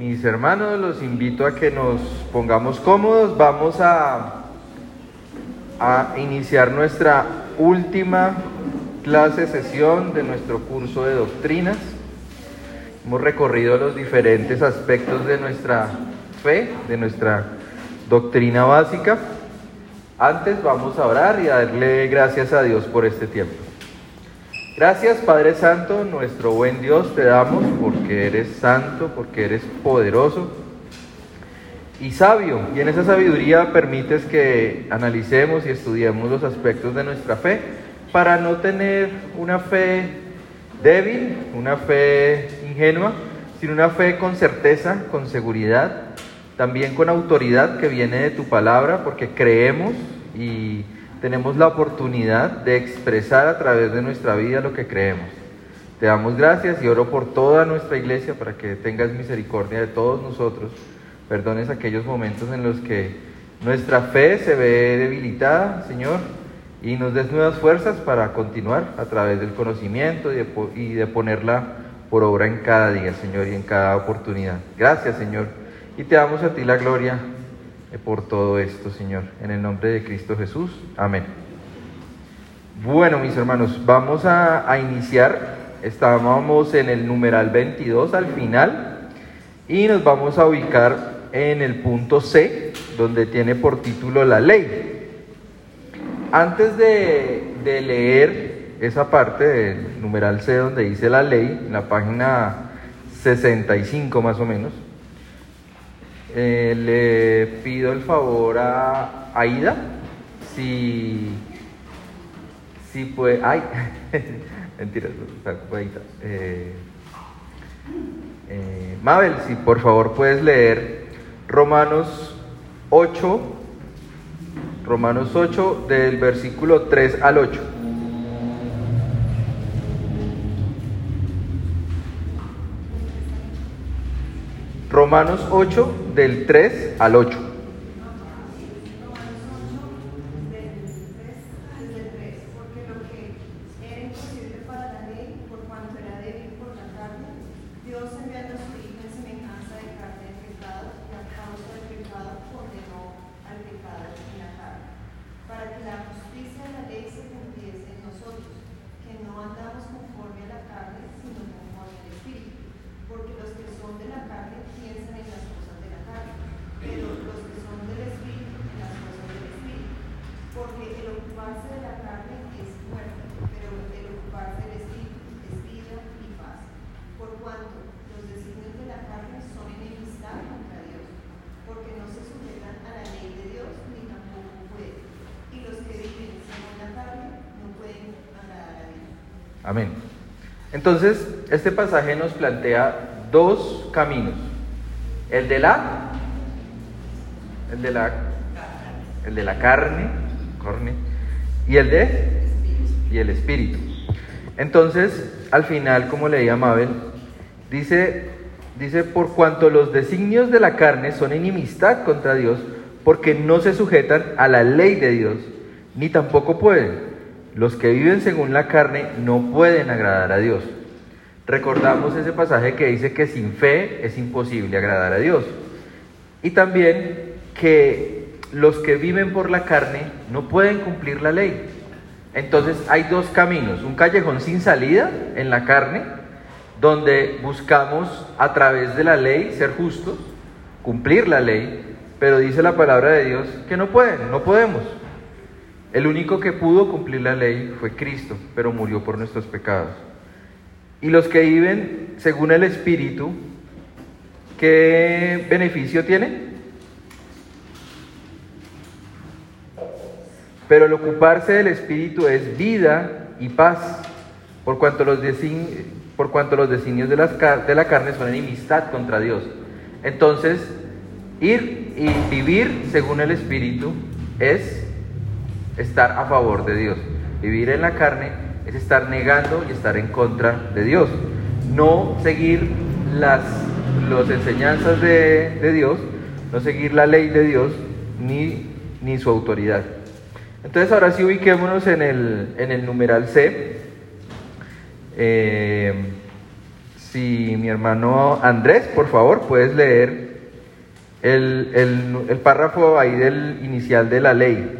mis hermanos, los invito a que nos pongamos cómodos. Vamos a, a iniciar nuestra última clase, sesión de nuestro curso de doctrinas. Hemos recorrido los diferentes aspectos de nuestra fe, de nuestra doctrina básica. Antes vamos a orar y a darle gracias a Dios por este tiempo. Gracias Padre Santo, nuestro buen Dios, te damos porque eres santo, porque eres poderoso y sabio. Y en esa sabiduría permites que analicemos y estudiemos los aspectos de nuestra fe para no tener una fe débil, una fe ingenua, sino una fe con certeza, con seguridad, también con autoridad que viene de tu palabra, porque creemos y tenemos la oportunidad de expresar a través de nuestra vida lo que creemos. Te damos gracias y oro por toda nuestra iglesia para que tengas misericordia de todos nosotros. Perdones aquellos momentos en los que nuestra fe se ve debilitada, Señor, y nos des nuevas fuerzas para continuar a través del conocimiento y de, ponerla por obra en cada día, Señor, y en cada oportunidad. Gracias, Señor. Y te damos a ti la gloria por todo esto, Señor. En el nombre de Cristo Jesús. Amén. Bueno, mis hermanos, vamos a, a, iniciar. Estábamos en el numeral 22 al final y nos vamos a ubicar en el punto C, donde tiene por título la ley. Antes de, de leer esa parte del numeral C donde dice la ley, en la página 65 más o menos, eh, le pido el favor a Aida, si, si puede, ay, mentira, ocupadita. Eh, eh, Mabel, si por favor puedes leer Romanos 8, Romanos 8 del versículo 3 al 8. Romanos 8 del 3 al 8. Entonces, este pasaje nos plantea dos caminos. El de la el de la el de la carne, carne y el de y el espíritu. Entonces, al final, como leía Mabel, dice dice por cuanto los designios de la carne son enemistad contra Dios, porque no se sujetan a la ley de Dios, ni tampoco pueden. Los que viven según la carne no pueden agradar a Dios. Recordamos ese pasaje que dice que sin fe es imposible agradar a Dios. Y también que los que viven por la carne no pueden cumplir la ley. Entonces hay dos caminos, un callejón sin salida en la carne, donde buscamos a través de la ley ser justos, cumplir la ley, pero dice la palabra de Dios que no pueden, no podemos. El único que pudo cumplir la ley fue Cristo, pero murió por nuestros pecados. Y los que viven según el Espíritu, ¿qué beneficio tienen? Pero el ocuparse del Espíritu es vida y paz, por cuanto los, por cuanto los designios de, de la carne son enemistad contra Dios. Entonces, ir y vivir según el Espíritu es estar a favor de Dios. Vivir en la carne es estar negando y estar en contra de Dios. No seguir las, enseñanzas de, de, Dios, no seguir la ley de Dios ni, ni su autoridad. Entonces ahora sí ubiquémonos en el, en el numeral C. Eh, Si mi hermano Andrés, por favor, puedes leer el, el párrafo ahí del inicial de la ley,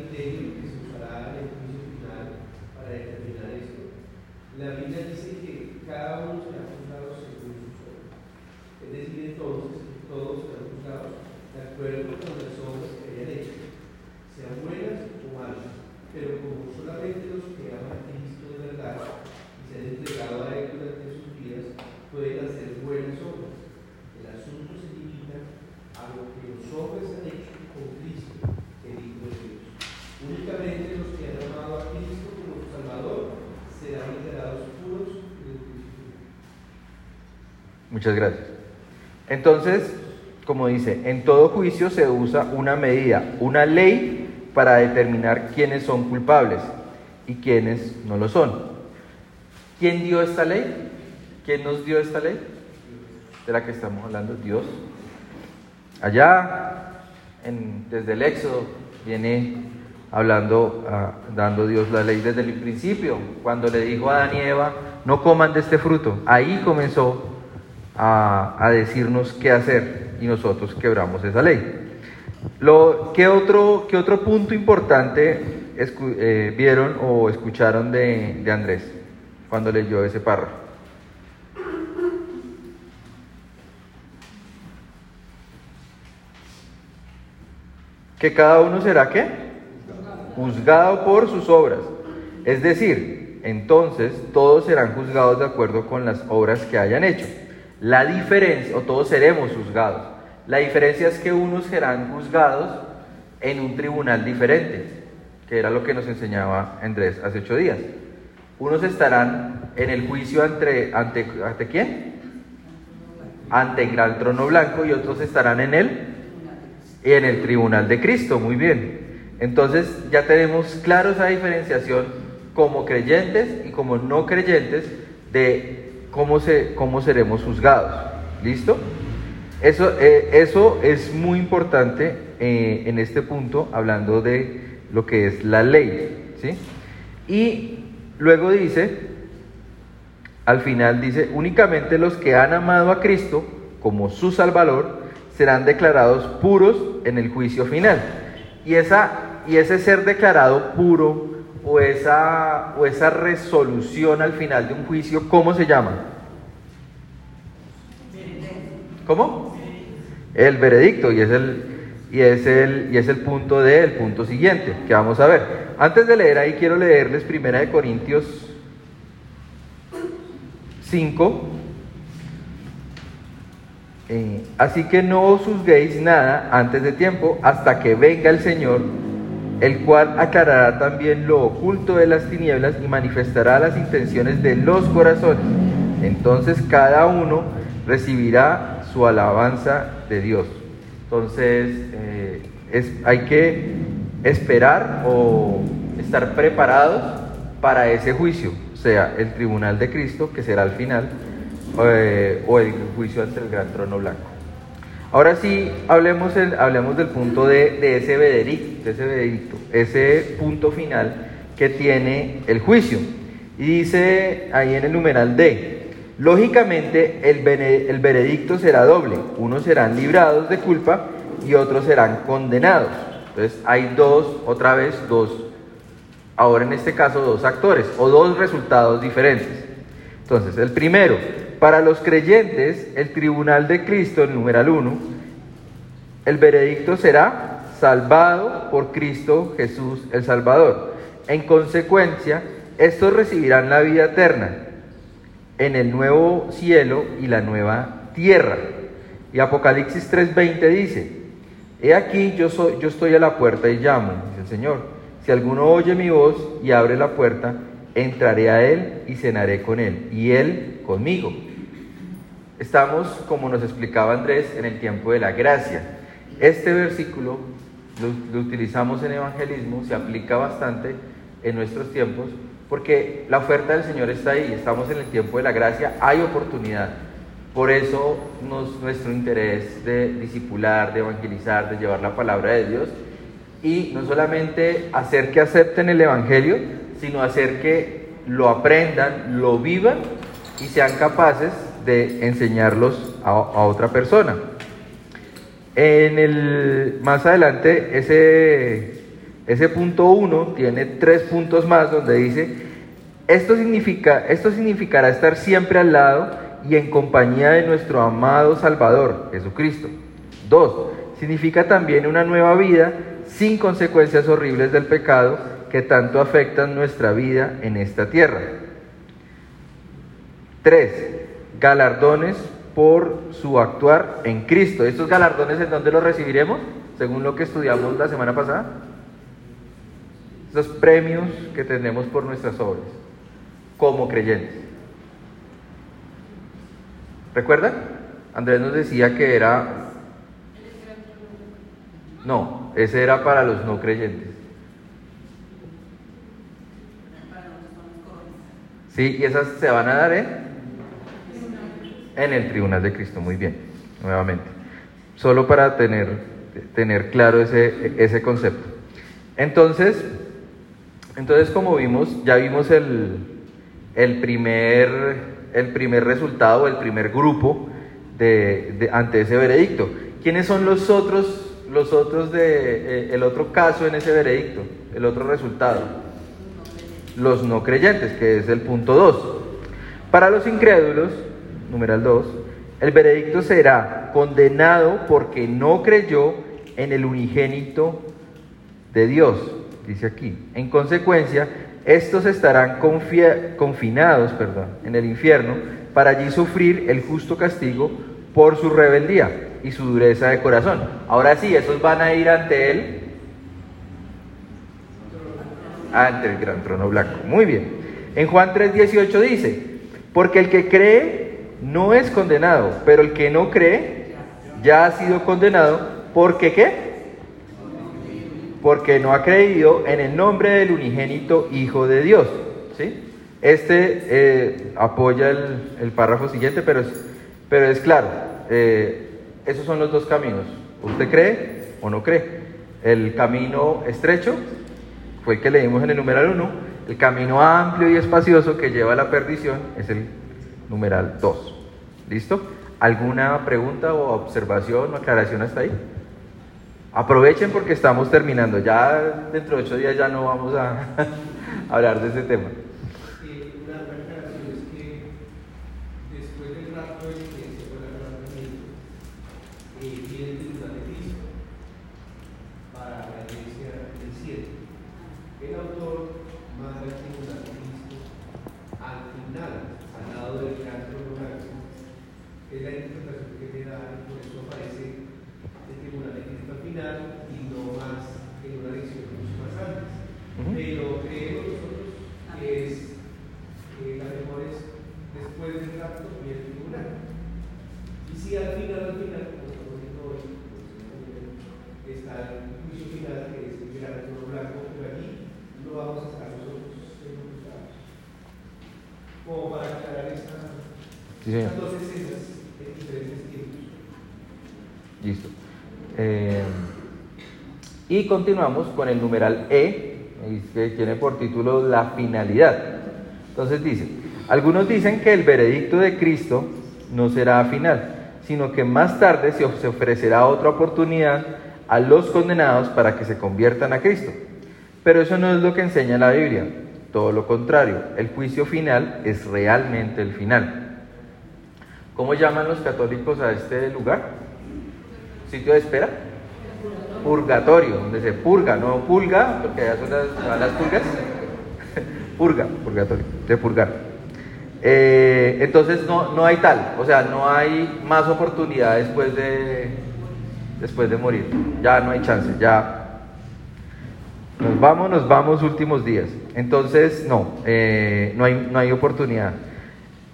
Muchas gracias. Entonces, como dice, en todo juicio se usa una medida, una ley para determinar quiénes son culpables y quiénes no lo son. ¿Quién dio esta ley? ¿Quién nos dio esta ley? De la que estamos hablando, Dios. Allá, desde el Éxodo, viene hablando, ah, dando Dios la ley desde el principio, cuando le dijo a Adán y Eva, no coman de este fruto. Ahí comenzó a, decirnos qué hacer y nosotros quebramos esa ley. ¿qué, otro, ¿Qué otro punto importante eh, vieron o escucharon de, de Andrés cuando leyó ese párrafo? Que cada uno será qué? Juzgado por sus obras. Es decir, entonces todos serán juzgados de acuerdo con las obras que hayan hecho. La diferencia, o todos seremos juzgados, la diferencia es que unos serán juzgados en un tribunal diferente, que era lo que nos enseñaba Andrés hace ocho días. Unos estarán en el juicio ante, ante, quién? Ante el gran trono blanco y otros estarán en él en el tribunal de Cristo. Muy bien. Entonces ya tenemos claro esa diferenciación como creyentes y como no creyentes de cómo, se, cómo seremos juzgados. ¿Listo? Eso, eh, eso es muy importante eh, en este punto, hablando de lo que es la ley. ¿sí? Y luego dice, al final dice, únicamente los que han amado a Cristo como su Salvador serán declarados puros en el juicio final. Y, esa, y ese ser declarado puro o esa, o esa resolución al final de un juicio, ¿cómo se llama? ¿Cómo? El veredicto, y es el, y es el, y es el punto punto siguiente, que vamos a ver. Antes de leer ahí, quiero leerles Primera de Corintios 5. Eh, así que no os juzguéis nada antes de tiempo, hasta que venga el Señor el cual aclarará también lo oculto de las tinieblas y manifestará las intenciones de los corazones. Entonces cada uno recibirá su alabanza de Dios. Entonces eh, es, hay que esperar o estar preparados para ese juicio, sea el tribunal de Cristo, que será al final, eh, o el juicio ante el gran trono blanco. Ahora sí, hablemos, del punto de, ese veredicto, ese veredicto, ese punto final que tiene el juicio. Y dice ahí en el numeral D, lógicamente el, el veredicto será doble, unos serán librados de culpa y otros serán condenados. Entonces hay dos, otra vez dos, ahora en este caso dos actores o dos resultados diferentes. Entonces, el primero, para los creyentes, el tribunal de Cristo, el numeral 1, el veredicto será salvado por Cristo Jesús el Salvador. En consecuencia, estos recibirán la vida eterna en el nuevo cielo y la nueva tierra. Y Apocalipsis 3:20 dice, He aquí yo, soy, yo estoy a la puerta y llamo, dice el Señor. Si alguno oye mi voz y abre la puerta, entraré a él y cenaré con él, y él conmigo. Estamos, como nos explicaba Andrés, en el tiempo de la gracia. Este versículo lo, utilizamos en evangelismo, se aplica bastante en nuestros tiempos, porque la oferta del Señor está ahí, estamos en el tiempo de la gracia, hay oportunidad. Por eso nuestro interés de discipular, de evangelizar, de llevar la palabra de Dios y no solamente hacer que acepten el Evangelio, sino hacer que lo aprendan, lo vivan y sean capaces de enseñarlos a, otra persona. En el, más adelante, ese, ese punto 1 tiene tres puntos más donde dice, esto, significa, esto significará estar siempre al lado y en compañía de nuestro amado Salvador, Jesucristo. Dos, significa también una nueva vida sin consecuencias horribles del pecado que tanto afectan nuestra vida en esta tierra. Tres, galardones por su actuar en Cristo. ¿Estos galardones en dónde los recibiremos? Según lo que estudiamos la semana pasada. Estos premios que tenemos por nuestras obras como creyentes. ¿Recuerdan? Andrés nos decía que era... No, ese era para los no creyentes. Sí, y esas se van a dar en, en el tribunal de Cristo, muy bien, nuevamente. Solo para tener, tener claro ese, ese concepto. Entonces, entonces, como vimos, ya vimos el, el, primer, el primer resultado, el primer grupo de, ante ese veredicto. ¿Quiénes son los otros, los otros de, eh, el otro caso en ese veredicto, el otro resultado? los no creyentes, que es el punto 2. Para los incrédulos, numeral 2, el veredicto será condenado porque no creyó en el unigénito de Dios, dice aquí. En consecuencia, estos estarán confinados en el infierno para allí sufrir el justo castigo por su rebeldía y su dureza de corazón. Ahora sí, esos van a ir ante él ante el gran trono blanco. Muy bien. En Juan 3:18 dice, porque el que cree no es condenado, pero el que no cree ya ha sido condenado. ¿Porque qué? Porque no ha creído en el nombre del unigénito Hijo de Dios. ¿sí? Este eh, apoya el, párrafo siguiente, pero es, pero es claro, eh, esos son los dos caminos. ¿Usted cree o no cree? El camino estrecho fue el que leímos en el numeral 1, el camino amplio y espacioso que lleva a la perdición es el numeral 2. ¿Listo? ¿Alguna pregunta o observación o aclaración hasta ahí? Aprovechen porque estamos terminando. Ya dentro de ocho días ya no vamos a hablar de ese tema. Y continuamos con el numeral E, que tiene por título la finalidad. Entonces dice, algunos dicen que el veredicto de Cristo no será final, sino que más tarde se ofrecerá otra oportunidad a los condenados para que se conviertan a Cristo. Pero eso no es lo que enseña la Biblia, todo lo contrario, el juicio final es realmente el final. ¿Cómo llaman los católicos a este lugar? ¿Sitio de espera? purgatorio, donde se purga, no pulga, porque allá son las, purgas, purga, purgatorio, de purgar. Eh, entonces no, no hay tal, o sea, no hay más oportunidad después de, después de morir, ya no hay chance, ya nos vamos, nos vamos últimos días. Entonces, no, eh, no, hay, no hay oportunidad.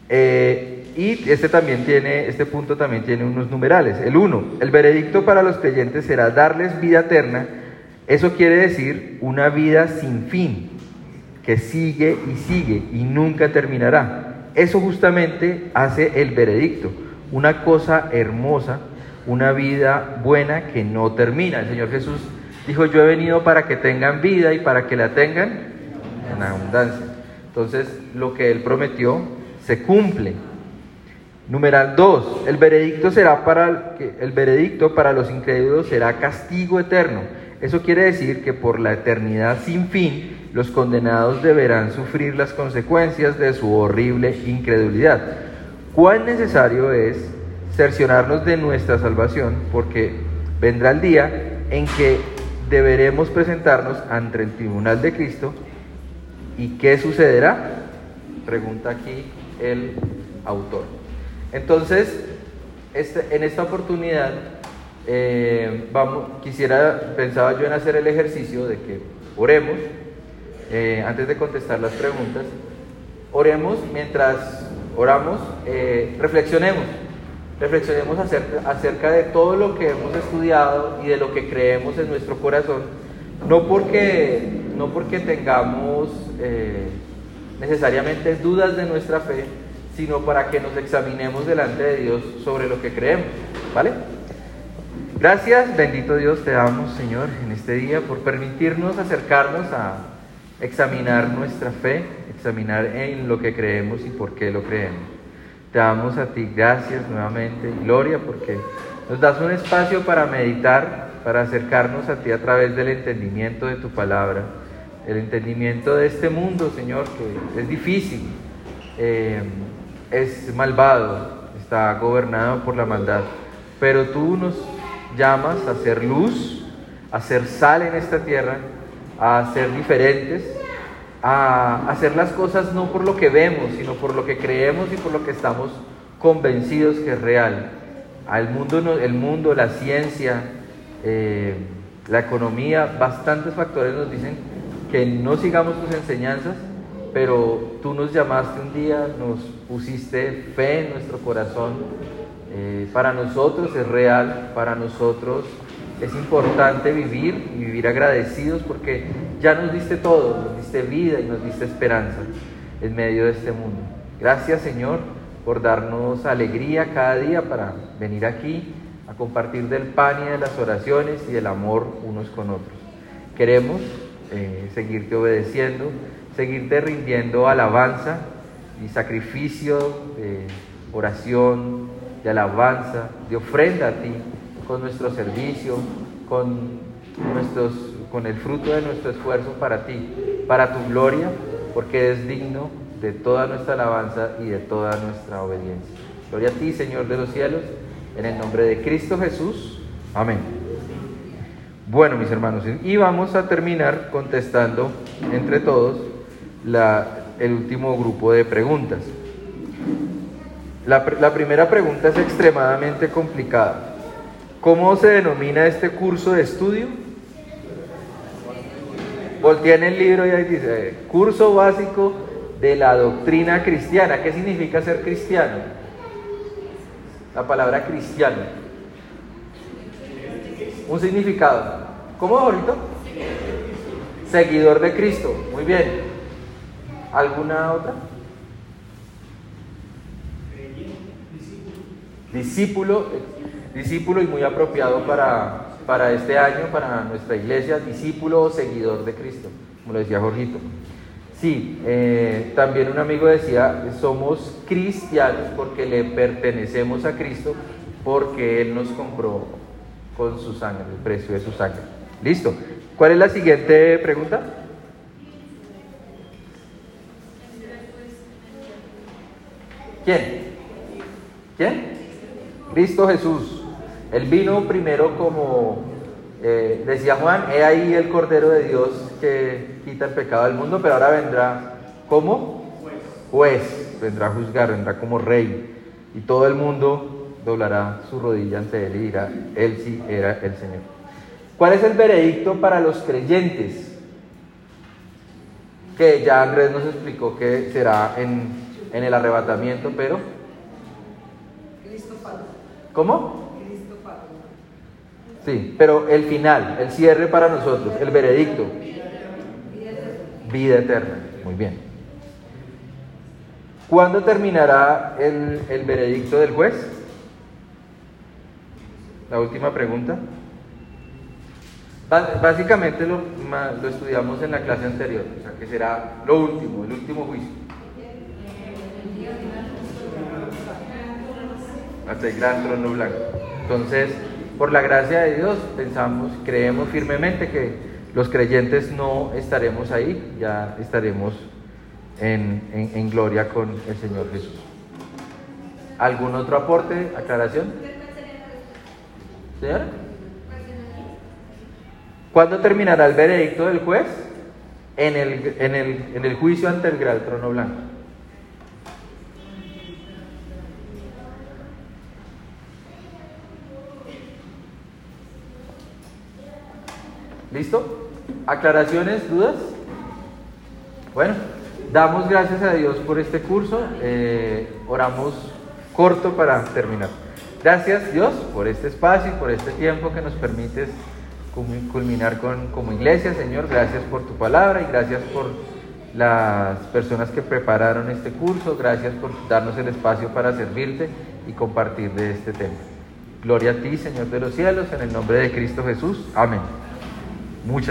Eh, y este también tiene, este punto también tiene unos numerales. El 1, el veredicto para los creyentes será darles vida eterna. Eso quiere decir una vida sin fin, que sigue y sigue y nunca terminará. Eso justamente hace el veredicto, una cosa hermosa, una vida buena que no termina. El Señor Jesús dijo, yo he venido para que tengan vida y para que la tengan en abundancia. Entonces, lo que Él prometió se cumple. Numeral 2, el veredicto será para el veredicto para los incrédulos será castigo eterno. Eso quiere decir que por la eternidad sin fin los condenados deberán sufrir las consecuencias de su horrible incredulidad. Cuán necesario es cercionarnos de nuestra salvación, porque vendrá el día en que deberemos presentarnos ante el tribunal de Cristo. ¿Y qué sucederá? Pregunta aquí el autor. Entonces, este, en esta oportunidad, eh, vamos, quisiera, pensaba yo en hacer el ejercicio de que oremos, eh, antes de contestar las preguntas, oremos mientras oramos, eh, reflexionemos, reflexionemos acerca, acerca de todo lo que hemos estudiado y de lo que creemos en nuestro corazón, no porque, no porque tengamos necesariamente dudas de nuestra fe, sino para que nos examinemos delante de Dios sobre lo que creemos. ¿Vale? Gracias, bendito Dios, te damos, Señor, en este día por permitirnos acercarnos a examinar nuestra fe, examinar en lo que creemos y por qué lo creemos. Te damos a ti gracias nuevamente, gloria, porque nos das un espacio para meditar, para acercarnos a ti a través del entendimiento de tu palabra, el entendimiento de este mundo, Señor, que es difícil. Eh, es malvado, está gobernado por la maldad, pero tú nos llamas a ser luz, a ser sal en esta tierra, a ser diferentes, a hacer las cosas no por lo que vemos, sino por lo que creemos y por lo que estamos convencidos que es real. Al mundo, el mundo, la ciencia, eh, la economía, bastantes factores nos dicen que no sigamos tus enseñanzas, pero tú nos llamaste un día, nos pusiste fe en nuestro corazón. Eh, para nosotros es real, para nosotros es importante vivir y vivir agradecidos porque ya nos diste todo, nos diste vida y nos diste esperanza en medio de este mundo. Gracias Señor por darnos alegría cada día para venir aquí a compartir del pan y de las oraciones y del amor unos con otros. Queremos eh, seguirte obedeciendo seguirte rindiendo alabanza y sacrificio de oración, de alabanza, de ofrenda a ti, con nuestro servicio, con, nuestros, con el fruto de nuestro esfuerzo para ti, para tu gloria, porque es digno de toda nuestra alabanza y de toda nuestra obediencia. Gloria a ti, Señor de los cielos, en el nombre de Cristo Jesús. Amén. Bueno, mis hermanos, y vamos a terminar contestando entre todos el último grupo de preguntas. La, primera pregunta es extremadamente complicada. ¿Cómo se denomina este curso de estudio? Voltea en el libro y ahí dice, curso básico de la doctrina cristiana. ¿Qué significa ser cristiano? La palabra cristiano. Un significado. ¿Cómo, ahorita? Seguidor de Cristo. Muy bien. ¿Alguna otra? Discípulo, discípulo y muy apropiado para, para este año, para nuestra iglesia, discípulo o seguidor de Cristo, como lo decía Jorgito. Sí, eh, también un amigo decía, somos cristianos porque le pertenecemos a Cristo, porque Él nos compró con su sangre, el precio de su sangre. Listo. ¿Cuál es la siguiente pregunta? ¿Quién? ¿Quién? Cristo Jesús. Él vino primero como, eh, decía Juan, he ahí el Cordero de Dios que quita el pecado del mundo, pero ahora vendrá como juez, vendrá a juzgar, vendrá como rey, y todo el mundo doblará su rodilla ante él y dirá, él sí era el Señor. ¿Cuál es el veredicto para los creyentes? Que ya Andrés nos explicó que será en en el arrebatamiento, pero... ¿Cómo? Sí, pero el final, el cierre para nosotros, el veredicto. Vida eterna. Muy bien. ¿Cuándo terminará el, el veredicto del juez? La última pregunta. Básicamente lo, lo estudiamos en la clase anterior, o sea que será lo último, el último juicio. Hasta el gran trono blanco. Entonces, por la gracia de Dios, pensamos, creemos firmemente que los creyentes no estaremos ahí, ya estaremos en, en gloria con el Señor Jesús. ¿Algún otro aporte, aclaración? ¿Señora? ¿Cuándo terminará el veredicto del juez? En el, en el, en el juicio ante el gran trono blanco. ¿Listo? ¿Aclaraciones? ¿Dudas? Bueno, damos gracias a Dios por este curso. Eh, oramos corto para terminar. Gracias Dios por este espacio y por este tiempo que nos permites culminar con, como iglesia, Señor. Gracias por tu palabra y gracias por las personas que prepararon este curso. Gracias por darnos el espacio para servirte y compartir de este tema. Gloria a ti, Señor de los cielos, en el nombre de Cristo Jesús. Amén. Muchas